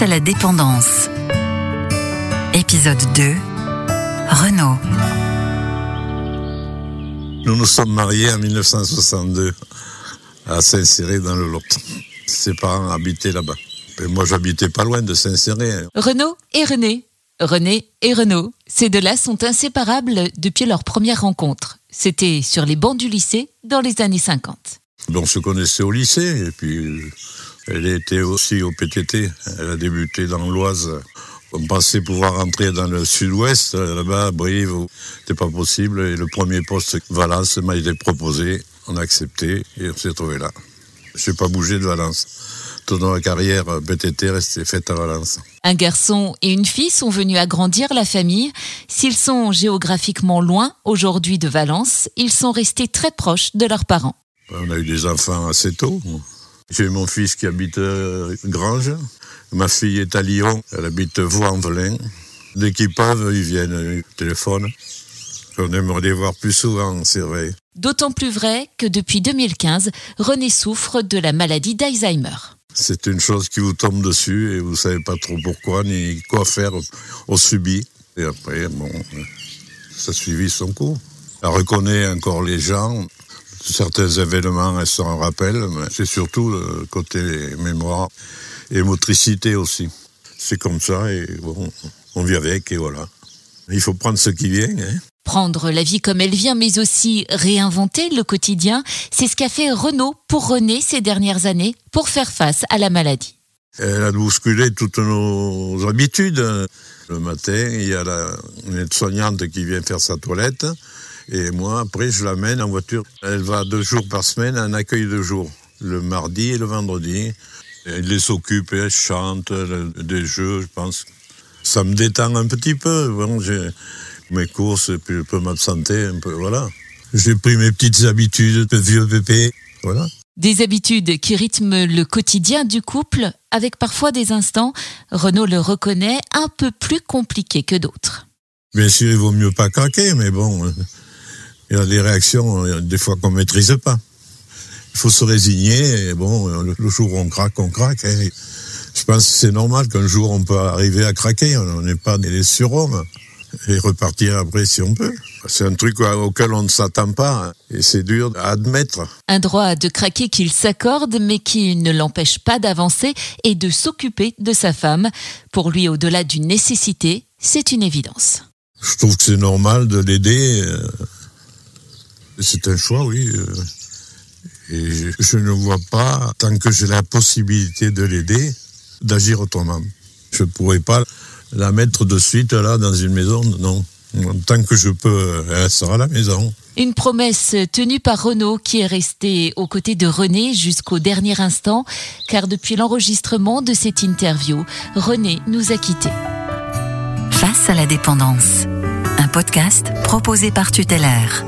Face à la dépendance. Épisode 2. Renault. Nous nous sommes mariés en 1962 à Saint-Céré dans le Lot. Ses parents habitaient là-bas. Et moi, j'habitais pas loin de Saint-Céré. Renaud et René. René et Renaud. Ces deux-là sont inséparables depuis leur première rencontre. C'était sur les bancs du lycée dans les années 50. On se connaissait au lycée et puis elle était aussi au PTT. Elle a débuté dans l'Oise. On pensait pouvoir rentrer dans le sud-ouest, là-bas, Brive, c'était pas possible. Et le premier poste, Valence, m'a été proposé. On a accepté et on s'est trouvé là. Je n'ai pas bougé de Valence. Toute ma carrière PTT restait faite à Valence. Un garçon et une fille sont venus agrandir la famille. S'ils sont géographiquement loin aujourd'hui de Valence, ils sont restés très proches de leurs parents. On a eu des enfants assez tôt. J'ai mon fils qui habite euh, Grange. Ma fille est à Lyon. Elle habite Vaux-en-Velin. Dès qu'ils peuvent, ils viennent, ils téléphonent. On aimerait les voir plus souvent, c'est vrai. D'autant plus vrai que depuis 2015, René souffre de la maladie d'Alzheimer. C'est une chose qui vous tombe dessus et vous savez pas trop pourquoi ni quoi faire au subi. Et après, bon, ça suivi son cours. Elle reconnaît encore les gens certains événements, elles s'en rappellent, mais c'est surtout le côté mémoire et motricité aussi. C'est comme ça et bon, on vit avec et voilà. Il faut prendre ce qui vient. Hein. Prendre la vie comme elle vient, mais aussi réinventer le quotidien, c'est ce qu'a fait Renaud pour René ces dernières années pour faire face à la maladie. Elle a bousculé toutes nos habitudes. Le matin, il y a la, une aide-soignante qui vient faire sa toilette. Et moi, après, je l'amène en voiture. Elle va deux jours par semaine à un accueil de jour, le mardi et le vendredi. Elle les s'occupe, elle chante, des jeux, je pense. Ça me détend un petit peu. Bon, j'ai mes courses, et puis je peux m'absenter un peu, voilà. J'ai pris mes petites habitudes de vieux bébé, voilà. Des habitudes qui rythment le quotidien du couple, avec parfois des instants, Renaud le reconnaît, un peu plus compliqués que d'autres. Bien sûr, il vaut mieux pas craquer, mais bon, il y a des réactions, des fois qu'on maîtrise pas. Il faut se résigner, et bon, le jour où on craque, on craque. Hein. Je pense que c'est normal qu'un jour on peut arriver à craquer, on n'est pas des surhommes, et repartir après si on peut. C'est un truc auquel on ne s'attend pas, et c'est dur à admettre. Un droit de craquer qu'il s'accorde, mais qui ne l'empêche pas d'avancer et de s'occuper de sa femme. Pour lui, au-delà d'une nécessité, c'est une évidence. Je trouve que c'est normal de l'aider. C'est un choix, oui. Euh, et je, ne vois pas, tant que j'ai la possibilité de l'aider, d'agir autrement. Je ne pourrais pas la mettre de suite là dans une maison, non. Tant que je peux, elle sera à la maison. Une promesse tenue par Renaud qui est resté aux côtés de René jusqu'au dernier instant, car depuis l'enregistrement de cette interview, René nous a quittés. Face à la dépendance, un podcast proposé par Tutélaire.